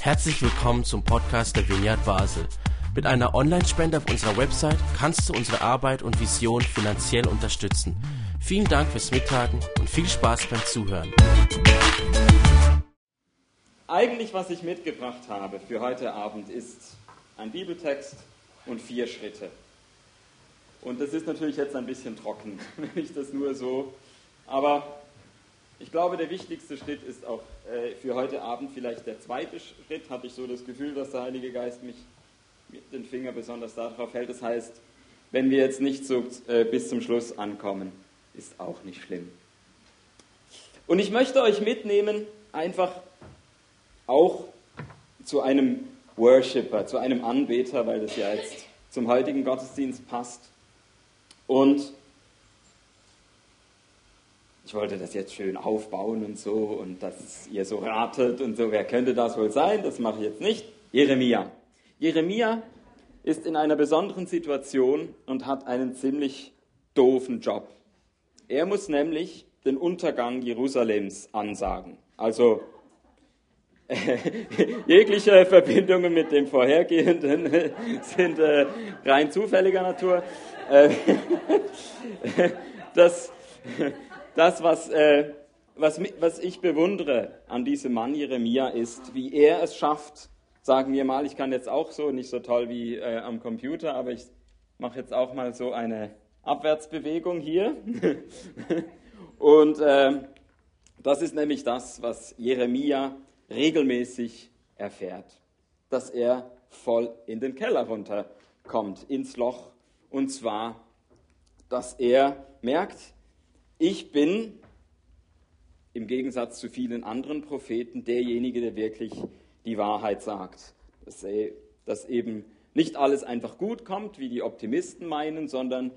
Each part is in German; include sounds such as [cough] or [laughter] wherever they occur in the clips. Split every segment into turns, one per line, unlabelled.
Herzlich willkommen zum Podcast der Vineyard Basel. Mit einer Online-Spende auf unserer Website kannst du unsere Arbeit und Vision finanziell unterstützen. Vielen Dank fürs Mittagen und viel Spaß beim Zuhören.
Eigentlich, was ich mitgebracht habe für heute Abend, ist ein Bibeltext und vier Schritte. Und das ist natürlich jetzt ein bisschen trocken, [laughs] wenn ich das nur so. Aber ich glaube, der wichtigste Schritt ist auch äh, für heute Abend vielleicht der zweite Schritt. Hatte ich so das Gefühl, dass der Heilige Geist mich mit den Finger besonders darauf hält. Das heißt, wenn wir jetzt nicht so äh, bis zum Schluss ankommen, ist auch nicht schlimm. Und ich möchte euch mitnehmen, einfach auch zu einem Worshipper, zu einem Anbeter, weil das ja jetzt zum heutigen Gottesdienst passt. Und ich wollte das jetzt schön aufbauen und so und dass ihr so ratet und so, wer könnte das wohl sein? Das mache ich jetzt nicht. Jeremia. Jeremia ist in einer besonderen Situation und hat einen ziemlich doofen Job. Er muss nämlich den Untergang Jerusalems ansagen. Also [laughs] jegliche Verbindungen mit dem Vorhergehenden [laughs] sind äh, rein zufälliger Natur. Äh, [laughs] das das, was, äh, was, was ich bewundere an diesem Mann Jeremia, ist, wie er es schafft, sagen wir mal, ich kann jetzt auch so, nicht so toll wie äh, am Computer, aber ich mache jetzt auch mal so eine Abwärtsbewegung hier. [laughs] Und äh, das ist nämlich das, was Jeremia regelmäßig erfährt, dass er voll in den Keller runterkommt, ins Loch. Und zwar, dass er merkt, ich bin im Gegensatz zu vielen anderen Propheten derjenige, der wirklich die Wahrheit sagt. Dass, dass eben nicht alles einfach gut kommt, wie die Optimisten meinen, sondern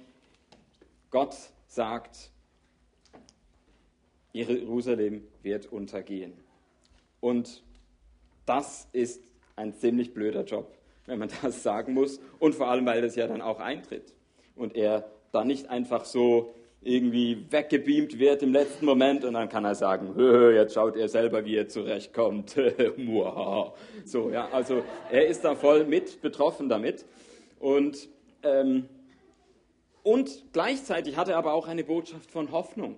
Gott sagt, Jerusalem wird untergehen. Und das ist ein ziemlich blöder Job, wenn man [laughs] das sagen muss. Und vor allem, weil das ja dann auch eintritt. Und er dann nicht einfach so irgendwie weggebeamt wird im letzten Moment und dann kann er sagen, jetzt schaut er selber, wie er zurechtkommt. [laughs] so, ja, also er ist da voll mit betroffen damit und, ähm, und gleichzeitig hat er aber auch eine Botschaft von Hoffnung.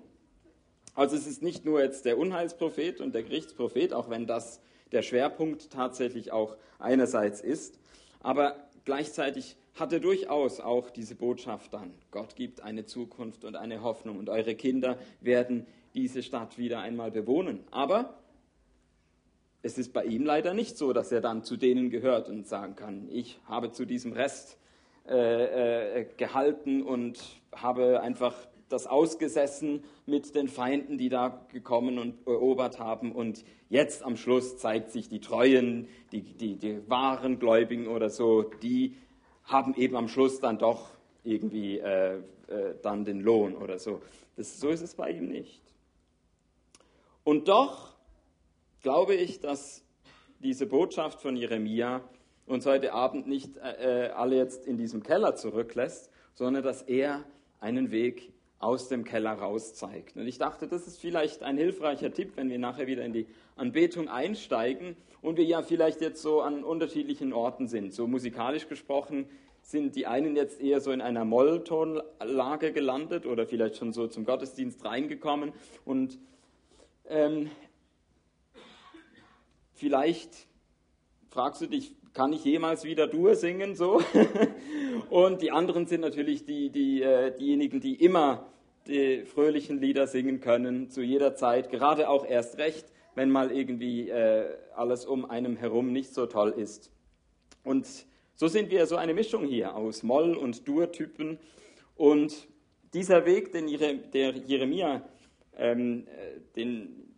Also es ist nicht nur jetzt der Unheilsprophet und der Gerichtsprophet, auch wenn das der Schwerpunkt tatsächlich auch einerseits ist, aber gleichzeitig hatte durchaus auch diese Botschaft dann. Gott gibt eine Zukunft und eine Hoffnung und eure Kinder werden diese Stadt wieder einmal bewohnen. Aber es ist bei ihm leider nicht so, dass er dann zu denen gehört und sagen kann, ich habe zu diesem Rest äh, äh, gehalten und habe einfach das ausgesessen mit den Feinden, die da gekommen und erobert haben. Und jetzt am Schluss zeigt sich die Treuen, die, die, die wahren Gläubigen oder so, die haben eben am Schluss dann doch irgendwie äh, äh, dann den Lohn oder so. Das, so ist es bei ihm nicht. Und doch glaube ich, dass diese Botschaft von Jeremia uns heute Abend nicht äh, äh alle jetzt in diesem Keller zurücklässt, sondern dass er einen Weg aus dem Keller raus zeigt. Und ich dachte, das ist vielleicht ein hilfreicher Tipp, wenn wir nachher wieder in die Anbetung einsteigen und wir ja vielleicht jetzt so an unterschiedlichen Orten sind. So musikalisch gesprochen sind die einen jetzt eher so in einer Molltonlage gelandet oder vielleicht schon so zum Gottesdienst reingekommen und ähm, vielleicht fragst du dich, kann ich jemals wieder Dur singen so? [laughs] und die anderen sind natürlich die, die, äh, diejenigen, die immer die fröhlichen Lieder singen können, zu jeder Zeit, gerade auch erst recht, wenn mal irgendwie äh, alles um einem herum nicht so toll ist. Und so sind wir so eine Mischung hier aus Moll- und Dur-Typen. Und dieser Weg, den der Jeremia, ähm, äh, den,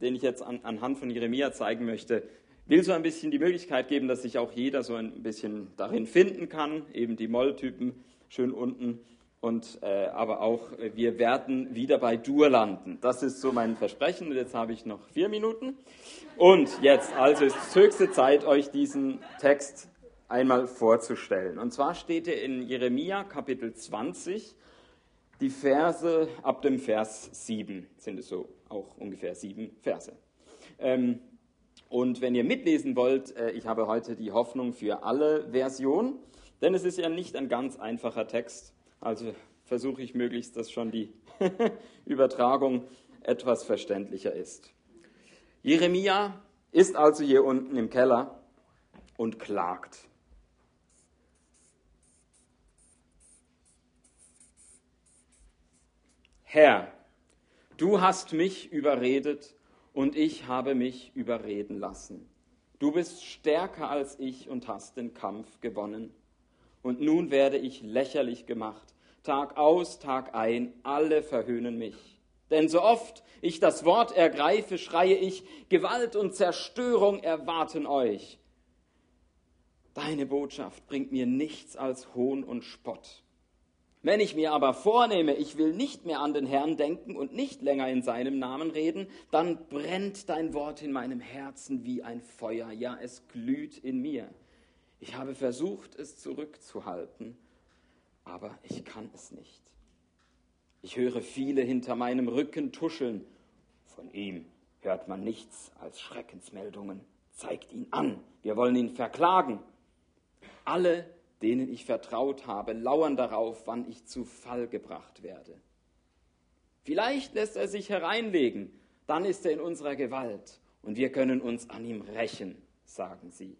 den ich jetzt an, anhand von Jeremia zeigen möchte, will so ein bisschen die Möglichkeit geben, dass sich auch jeder so ein bisschen darin finden kann, eben die Moll-Typen schön unten und äh, aber auch, äh, wir werden wieder bei Dur landen. Das ist so mein Versprechen. Und jetzt habe ich noch vier Minuten. Und jetzt, also ist höchste Zeit, euch diesen Text einmal vorzustellen. Und zwar steht er in Jeremia Kapitel 20, die Verse ab dem Vers 7 sind es so auch ungefähr sieben Verse. Ähm, Und wenn ihr mitlesen wollt, äh, ich habe heute die Hoffnung für alle Versionen, denn es ist ja nicht ein ganz einfacher Text. Also versuche ich möglichst, dass schon die [laughs] Übertragung etwas verständlicher ist. Jeremia ist also hier unten im Keller und klagt. Herr, du hast mich überredet und ich habe mich überreden lassen. Du bist stärker als ich und hast den Kampf gewonnen. Und nun werde ich lächerlich gemacht. Tag aus, Tag ein, alle verhöhnen mich. Denn so oft ich das Wort ergreife, schreie ich, Gewalt und Zerstörung erwarten euch. Deine Botschaft bringt mir nichts als Hohn und Spott. Wenn ich mir aber vornehme, ich will nicht mehr an den Herrn denken und nicht länger in seinem Namen reden, dann brennt dein Wort in meinem Herzen wie ein Feuer, ja, es glüht in mir. Ich habe versucht, es zurückzuhalten, aber ich kann es nicht. Ich höre viele hinter meinem Rücken tuscheln. Von ihm hört man nichts als Schreckensmeldungen. Zeigt ihn an, wir wollen ihn verklagen. Alle denen ich vertraut habe, lauern darauf, wann ich zu Fall gebracht werde. Vielleicht lässt er sich hereinlegen, dann ist er in unserer Gewalt und wir können uns an ihm rächen, sagen sie.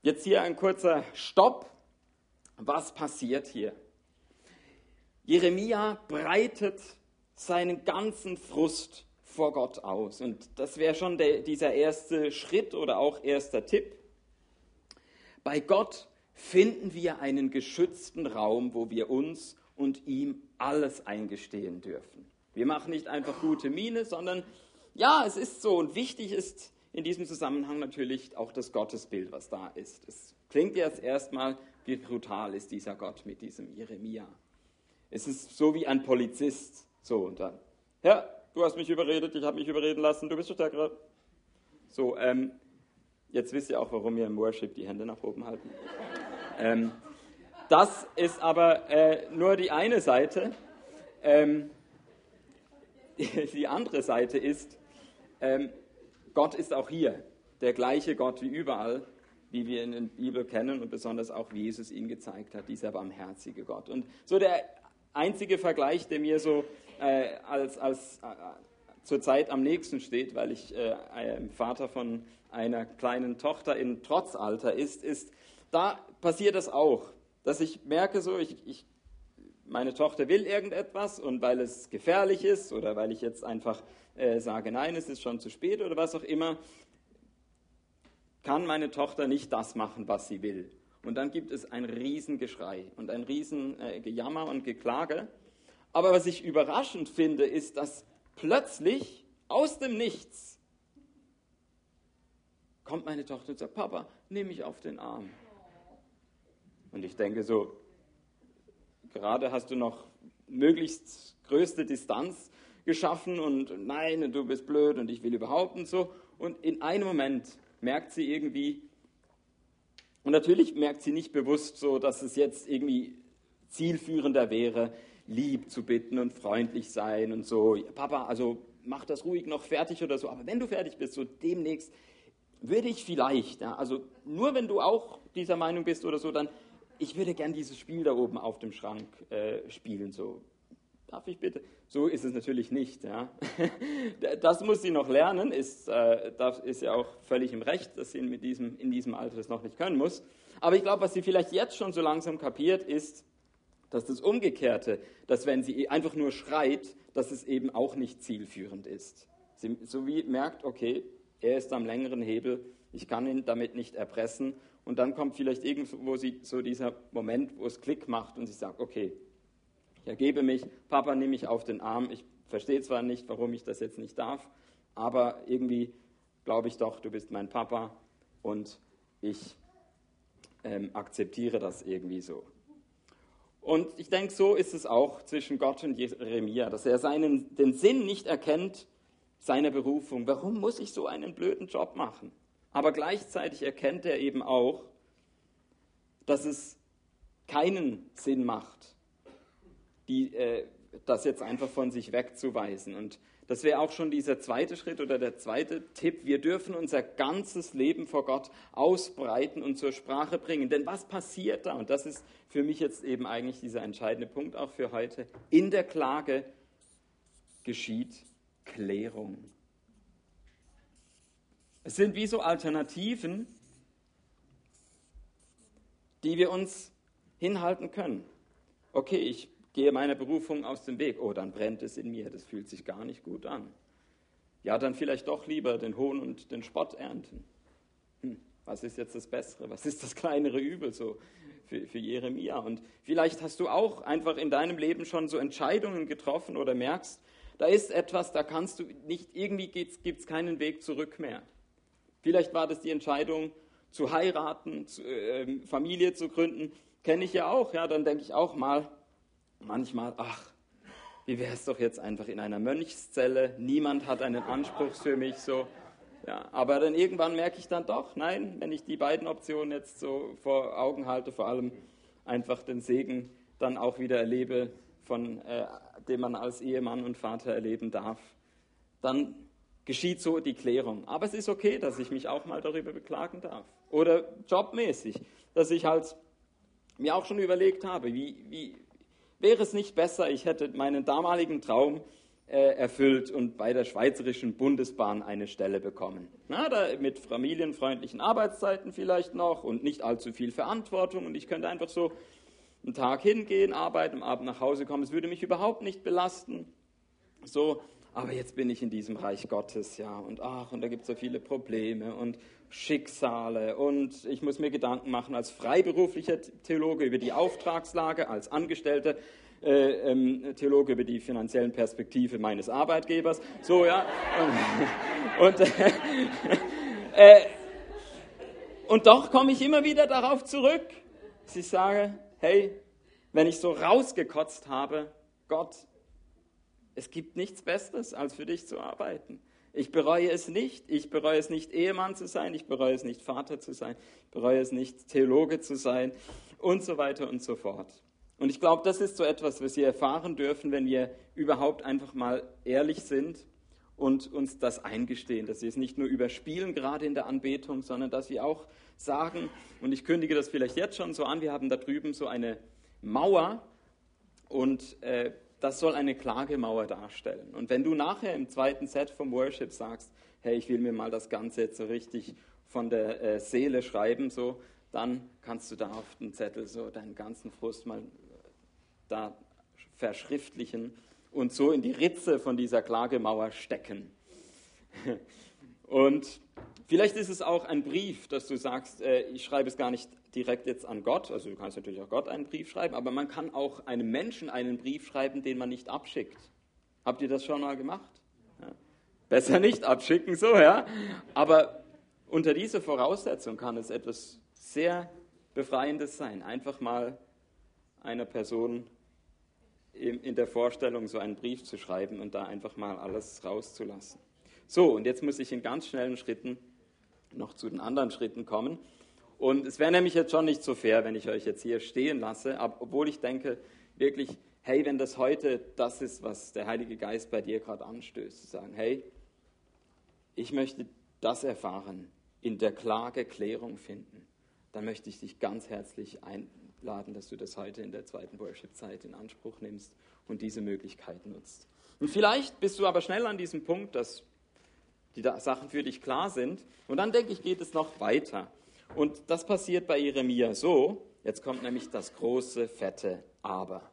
Jetzt hier ein kurzer Stopp. Was passiert hier? Jeremia breitet seinen ganzen Frust vor Gott aus. Und das wäre schon der, dieser erste Schritt oder auch erster Tipp. Bei Gott finden wir einen geschützten Raum, wo wir uns und ihm alles eingestehen dürfen. Wir machen nicht einfach gute Miene, sondern ja, es ist so. Und wichtig ist in diesem Zusammenhang natürlich auch das Gottesbild, was da ist. Es klingt jetzt erstmal, wie brutal ist dieser Gott mit diesem Jeremia. Es ist so wie ein Polizist. So und dann, ja, du hast mich überredet, ich habe mich überreden lassen, du bist der Stärkere. So, ähm, Jetzt wisst ihr auch, warum wir im Worship die Hände nach oben halten. Ähm, das ist aber äh, nur die eine Seite. Ähm, die, andere Seite ist, ähm, Gott ist auch hier, der gleiche Gott wie überall, wie wir in der Bibel kennen und besonders auch, wie Jesus ihn gezeigt hat, dieser barmherzige Gott. Und so der einzige Vergleich, der mir so äh, als, als äh, zurzeit am nächsten steht, weil ich äh, Vater von einer kleinen Tochter in Trotzalter ist, ist, da passiert das auch, dass ich merke so, ich, ich, meine Tochter will irgendetwas und weil es gefährlich ist oder weil ich jetzt einfach äh, sage, nein, es ist schon zu spät oder was auch immer, kann meine Tochter nicht das machen, was sie will. Und dann gibt es ein Riesengeschrei und ein Riesengejammer äh, und Geklage. Aber was ich überraschend finde, ist, dass plötzlich aus dem Nichts kommt meine Tochter und sagt, Papa, nimm mich auf den Arm. Und ich denke so, gerade hast du noch möglichst größte Distanz geschaffen und nein, und du bist blöd und ich will überhaupt und so. Und in einem Moment merkt sie irgendwie, und natürlich merkt sie nicht bewusst so, dass es jetzt irgendwie zielführender wäre, lieb zu bitten und freundlich sein und so. Papa, also mach das ruhig noch fertig oder so. Aber wenn du fertig bist, so demnächst, würde ich vielleicht, ja, also nur wenn du auch dieser Meinung bist oder so, dann, ich würde gern dieses Spiel da oben auf dem Schrank äh, spielen, so. Darf ich bitte? So ist es natürlich nicht. Ja. [laughs] Das muss sie noch lernen, ist, äh, das ist ja auch völlig im Recht, dass sie mit diesem, in diesem Alter das noch nicht können muss. Aber ich glaube, was sie vielleicht jetzt schon so langsam kapiert, ist, dass das Umgekehrte, dass wenn sie einfach nur schreit, dass es eben auch nicht zielführend ist. Sie so wie merkt, okay, er ist am längeren Hebel, ich kann ihn damit nicht erpressen. Und dann kommt vielleicht irgendwo so dieser Moment, wo es Klick macht und sie sagt, okay, ich ergebe mich, Papa, nimm mich auf den Arm. Ich verstehe zwar nicht, warum ich das jetzt nicht darf, aber irgendwie glaube ich doch, du bist mein Papa und ich ähm, akzeptiere das irgendwie so. Und ich denke, so ist es auch zwischen Gott und Jeremia, dass er seinen, den Sinn nicht erkennt seiner Berufung. Warum muss ich so einen blöden Job machen? Aber gleichzeitig erkennt er eben auch, dass es keinen Sinn macht, die, äh, das jetzt einfach von sich wegzuweisen. Und Das wäre auch schon dieser zweite Schritt oder der zweite Tipp. Wir dürfen unser ganzes Leben vor Gott ausbreiten und zur Sprache bringen. Denn was passiert da? Und das ist für mich jetzt eben eigentlich dieser entscheidende Punkt auch für heute. In der Klage geschieht Klärung. Es sind wie so Alternativen, die wir uns hinhalten können. Okay, ich gehe meiner Berufung aus dem Weg. Oh, dann brennt es in mir, das fühlt sich gar nicht gut an. Ja, dann vielleicht doch lieber den Hohn und den Spott ernten. Hm, was ist jetzt das Bessere? Was ist das kleinere Übel so für, für Jeremia? Und vielleicht hast du auch einfach in deinem Leben schon so Entscheidungen getroffen oder merkst, da ist etwas, da kannst du nicht, irgendwie gibt es keinen Weg zurück mehr. Vielleicht war das die Entscheidung, zu heiraten, zu, äh, Familie zu gründen. Kenne ich ja auch. Ja, dann denke ich auch mal, manchmal, ach, wie wäre es doch jetzt einfach in einer Mönchszelle? Niemand hat einen Anspruch für mich so. Ja, aber dann irgendwann merke ich dann doch, nein, wenn ich die beiden Optionen jetzt so vor Augen halte, vor allem einfach den Segen dann auch wieder erlebe, von äh, dem man als Ehemann und Vater erleben darf, dann geschieht so die Klärung. Aber es ist okay, dass ich mich auch mal darüber beklagen darf. Oder jobmäßig, dass ich halt mir auch schon überlegt habe, wie, wie wäre es nicht besser, ich hätte meinen damaligen Traum äh, erfüllt und bei der Schweizerischen Bundesbahn eine Stelle bekommen. Na, da mit familienfreundlichen Arbeitszeiten vielleicht noch und nicht allzu viel Verantwortung und ich könnte einfach so einen Tag hingehen, arbeiten, am Abend nach Hause kommen. Es würde mich überhaupt nicht belasten. So, aber jetzt bin ich in diesem Reich Gottes, ja, und ach, und da gibt es so viele Probleme und Schicksale und ich muss mir Gedanken machen als freiberuflicher Theologe über die Auftragslage, als Angestellter äh, ähm, Theologe über die finanziellen Perspektive meines Arbeitgebers, so, ja, und, [laughs] äh, äh, und doch komme ich immer wieder darauf zurück, dass ich sage, hey, wenn ich so rausgekotzt habe, Gott, es gibt nichts Besseres, als für dich zu arbeiten. Ich bereue es nicht. Ich bereue es nicht, Ehemann zu sein. Ich bereue es nicht, Vater zu sein. Ich bereue es nicht, Theologe zu sein und so weiter und so fort. Und ich glaube, das ist so etwas, was wir erfahren dürfen, wenn wir überhaupt einfach mal ehrlich sind und uns das eingestehen, dass wir es nicht nur überspielen, gerade in der Anbetung, sondern dass wir auch sagen, und ich kündige das vielleicht jetzt schon so an, wir haben da drüben so eine Mauer und äh, das soll eine Klagemauer darstellen. Und wenn du nachher im zweiten Set vom Worship sagst, hey, ich will mir mal das Ganze jetzt so richtig von der äh, Seele schreiben, so, dann kannst du da auf den Zettel so deinen ganzen Frust mal äh, da verschriftlichen und so in die Ritze von dieser Klagemauer stecken. Und vielleicht ist es auch ein Brief, dass du sagst, äh, ich schreibe es gar nicht direkt jetzt an Gott, also du kannst natürlich auch Gott einen Brief schreiben, aber man kann auch einem Menschen einen Brief schreiben, den man nicht abschickt. Habt ihr das schon mal gemacht? Ja. Besser nicht abschicken, so, ja. Aber unter dieser Voraussetzung kann es etwas sehr Befreiendes sein. Einfach mal einer Person in der Vorstellung so einen Brief zu schreiben und da einfach mal alles rauszulassen. So, und jetzt muss ich in ganz schnellen Schritten noch zu den anderen Schritten kommen. Und es wäre nämlich jetzt schon nicht so fair, wenn ich euch jetzt hier stehen lasse, obwohl ich denke, wirklich, hey, wenn das heute das ist, was der Heilige Geist bei dir gerade anstößt, zu sagen, hey, ich möchte das erfahren, in der Klage Klärung finden, dann möchte ich dich ganz herzlich einladen, dass du das heute in der zweiten Worship-Zeit in Anspruch nimmst und diese Möglichkeit nutzt. Und vielleicht bist du aber schnell an diesem Punkt, dass die Sachen für dich klar sind. Und dann denke ich, geht es noch weiter. Und das passiert bei Jeremia so, jetzt kommt nämlich das große, fette Aber.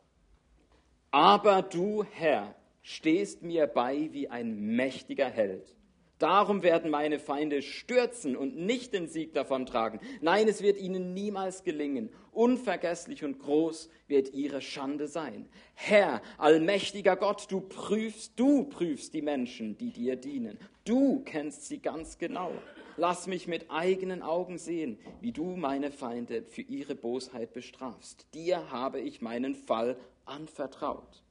Aber du, Herr, stehst mir bei wie ein mächtiger Held. Darum werden meine Feinde stürzen und nicht den Sieg davontragen. Nein, es wird ihnen niemals gelingen. Unvergesslich und groß wird ihre Schande sein. Herr, allmächtiger Gott, du prüfst, du prüfst die Menschen, die dir dienen. Du kennst sie ganz genau. Lass mich mit eigenen Augen sehen, wie du meine Feinde für ihre Bosheit bestrafst. Dir habe ich meinen Fall anvertraut.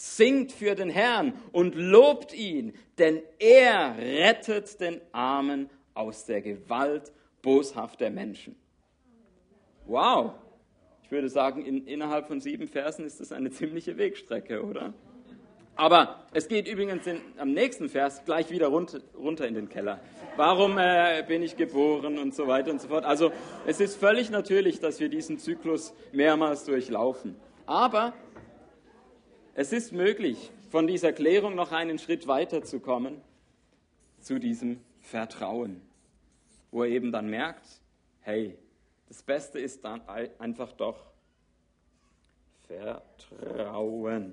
Singt für den Herrn und lobt ihn, denn er rettet den Armen aus der Gewalt boshafter Menschen. Wow! Ich würde sagen, in, innerhalb von sieben Versen ist das eine ziemliche Wegstrecke, oder? Aber es geht übrigens in, am nächsten Vers gleich wieder runter, runter in den Keller. Warum äh, bin ich geboren und so weiter und so fort. Also es ist völlig natürlich, dass wir diesen Zyklus mehrmals durchlaufen. Aber es ist möglich, von dieser Klärung noch einen Schritt weiter zu kommen zu diesem Vertrauen, wo er eben dann merkt, hey, das Beste ist dann einfach doch Vertrauen.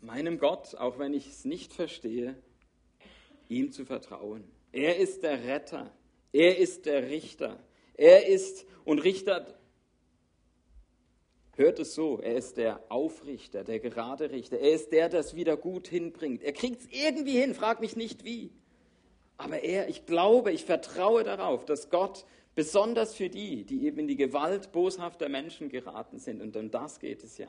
Meinem Gott, auch wenn ich es nicht verstehe, ihm zu vertrauen. Er ist der Retter, er ist der Richter, er ist und Richter, hört es so, er ist der Aufrichter, der gerade Richter, er ist der, der es wieder gut hinbringt. Er kriegt es irgendwie hin, frag mich nicht wie. Aber er, ich glaube, ich vertraue darauf, dass Gott besonders für die, die eben in die Gewalt boshafter Menschen geraten sind, und um das geht es ja,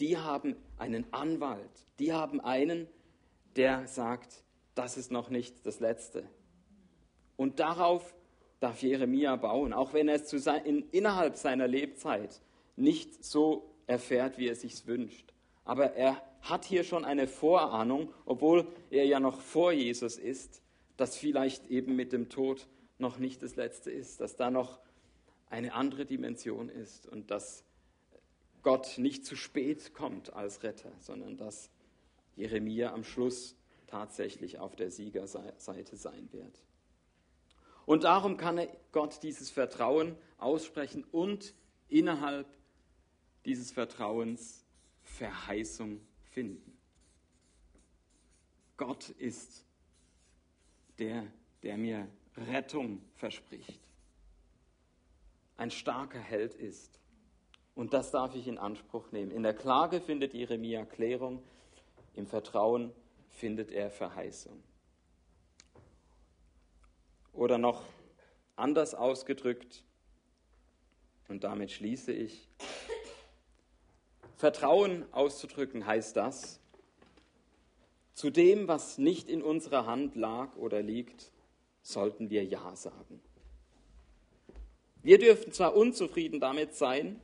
die haben einen Anwalt, die haben einen, der sagt, das ist noch nicht das Letzte. Und darauf darf Jeremia bauen, auch wenn er es sein, in, innerhalb seiner Lebzeit nicht so erfährt, wie er sich wünscht. Aber er hat hier schon eine Vorahnung, obwohl er ja noch vor Jesus ist, dass vielleicht eben mit dem Tod noch nicht das Letzte ist, dass da noch eine andere Dimension ist und dass Gott nicht zu spät kommt als Retter, sondern dass Jeremia am Schluss tatsächlich auf der Siegerseite sein wird. Und darum kann Gott dieses Vertrauen aussprechen und innerhalb dieses Vertrauens Verheißung finden. Gott ist der, der mir Rettung verspricht, ein starker Held ist und das darf ich in Anspruch nehmen. In der Klage findet Jeremia Klärung, im Vertrauen findet er Verheißung. Oder noch anders ausgedrückt, und damit schließe ich, Vertrauen auszudrücken heißt das, zu dem, was nicht in unserer Hand lag oder liegt, sollten wir Ja sagen. Wir dürfen zwar unzufrieden damit sein,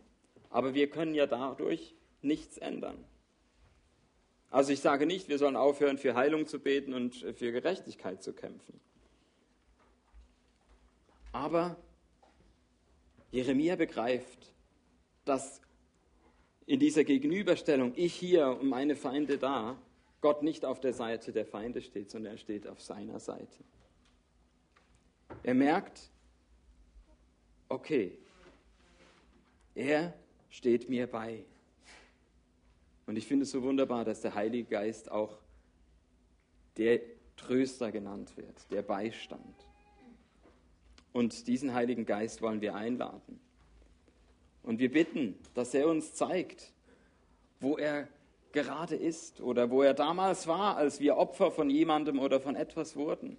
aber wir können ja dadurch nichts ändern. Also ich sage nicht, wir sollen aufhören, für Heilung zu beten und für Gerechtigkeit zu kämpfen. Aber Jeremia begreift, dass in dieser Gegenüberstellung, ich hier und meine Feinde da, Gott nicht auf der Seite der Feinde steht, sondern er steht auf seiner Seite. Er merkt, okay, er steht mir bei. Und ich finde es so wunderbar, dass der Heilige Geist auch der Tröster genannt wird, der Beistand. Und diesen Heiligen Geist wollen wir einladen. Und wir bitten, dass er uns zeigt, wo er gerade ist oder wo er damals war, als wir Opfer von jemandem oder von etwas wurden.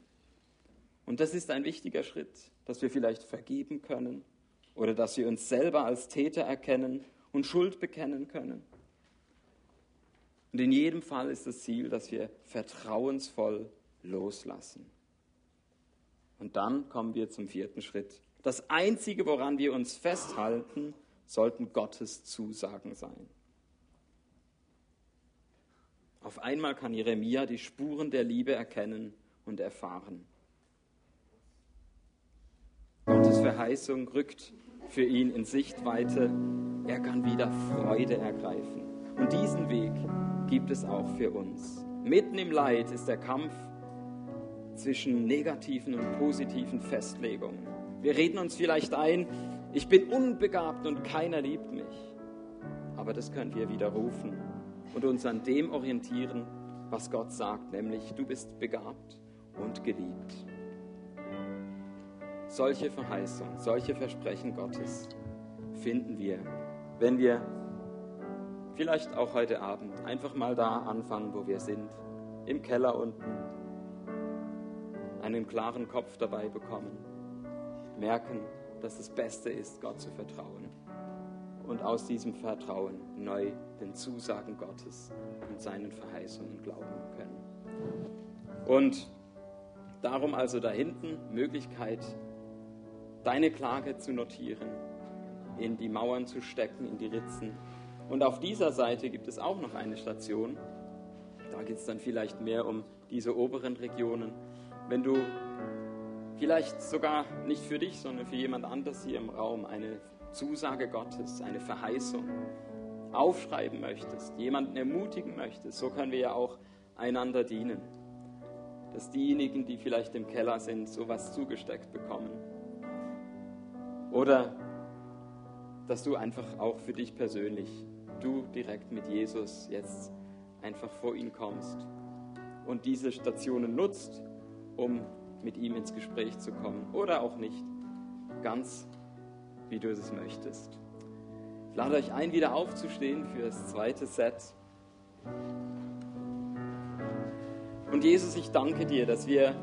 Und das ist ein wichtiger Schritt, dass wir vielleicht vergeben können oder dass wir uns selber als Täter erkennen und Schuld bekennen können. Und in jedem Fall ist das Ziel, dass wir vertrauensvoll loslassen. Und dann kommen wir zum vierten Schritt. Das Einzige, woran wir uns festhalten, sollten Gottes Zusagen sein. Auf einmal kann Jeremia die Spuren der Liebe erkennen und erfahren. Gottes Verheißung rückt für ihn in Sichtweite. Er kann wieder Freude ergreifen. Und diesen Weg gibt es auch für uns. Mitten im Leid ist der Kampf zwischen negativen und positiven Festlegungen. Wir reden uns vielleicht ein, ich bin unbegabt und keiner liebt mich. Aber das können wir widerrufen und uns an dem orientieren, was Gott sagt, nämlich du bist begabt und geliebt solche Verheißungen, solche Versprechen Gottes finden wir, wenn wir vielleicht auch heute Abend einfach mal da anfangen, wo wir sind, im Keller unten, einen klaren Kopf dabei bekommen, merken, dass das Beste ist, Gott zu vertrauen und aus diesem Vertrauen neu den Zusagen Gottes und seinen Verheißungen glauben können. Und darum also da hinten Möglichkeit, deine Klage zu notieren, in die Mauern zu stecken, in die Ritzen Und auf dieser Seite gibt es auch noch eine Station. Da geht es dann vielleicht mehr um diese oberen Regionen. Wenn du vielleicht sogar nicht für dich, sondern für jemand anders hier im Raum eine Zusage Gottes, eine Verheißung aufschreiben möchtest, jemanden ermutigen möchtest, so können wir ja auch einander dienen. Dass diejenigen, die vielleicht im Keller sind, sowas zugesteckt bekommen. Oder dass du einfach auch für dich persönlich, du direkt mit Jesus jetzt einfach vor ihn kommst und diese Stationen nutzt, um mit ihm ins Gespräch zu kommen oder auch nicht, ganz wie du es möchtest. Ich lade euch ein, wieder aufzustehen für das zweite Set. Und Jesus, ich danke dir, dass wir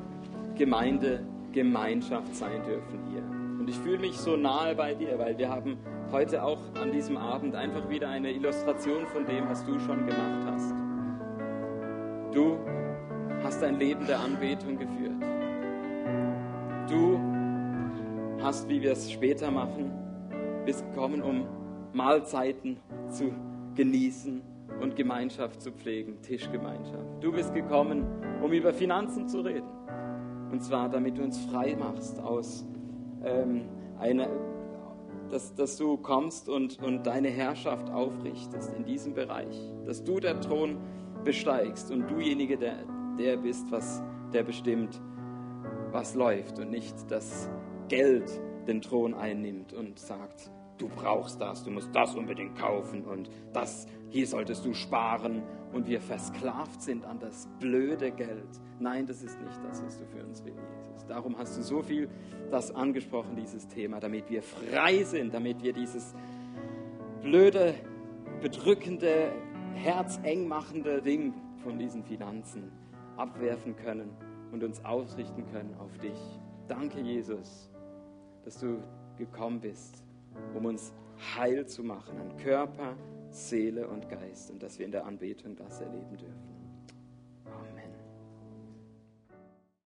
Gemeinde, Gemeinschaft sein dürfen hier. Und ich fühle mich so nahe bei dir, weil wir haben heute auch an diesem Abend einfach wieder eine Illustration von dem, was du schon gemacht hast. Du hast ein Leben der Anbetung geführt. Du hast, wie wir es später machen, bist gekommen, um Mahlzeiten zu genießen und Gemeinschaft zu pflegen, Tischgemeinschaft. Du bist gekommen, um über Finanzen zu reden. Und zwar, damit du uns frei machst aus ähm, einer, dass, dass du kommst und, und deine Herrschaft aufrichtest in diesem Bereich. Dass du der Thron besteigst und dujenige der, der bist, was, der bestimmt, was läuft und nicht das Geld den Thron einnimmt und sagt, du brauchst das, du musst das unbedingt kaufen und das, hier solltest du sparen und wir versklavt sind an das blöde Geld. Nein, das ist nicht das, was du für uns willst. Darum hast du so viel das angesprochen, dieses Thema, damit wir frei sind, damit wir dieses blöde, bedrückende, herzengmachende Ding von diesen Finanzen abwerfen können und uns ausrichten können auf dich. Danke, Jesus, dass du gekommen bist um uns heil zu machen an Körper, Seele und Geist und dass wir in der Anbetung das erleben dürfen.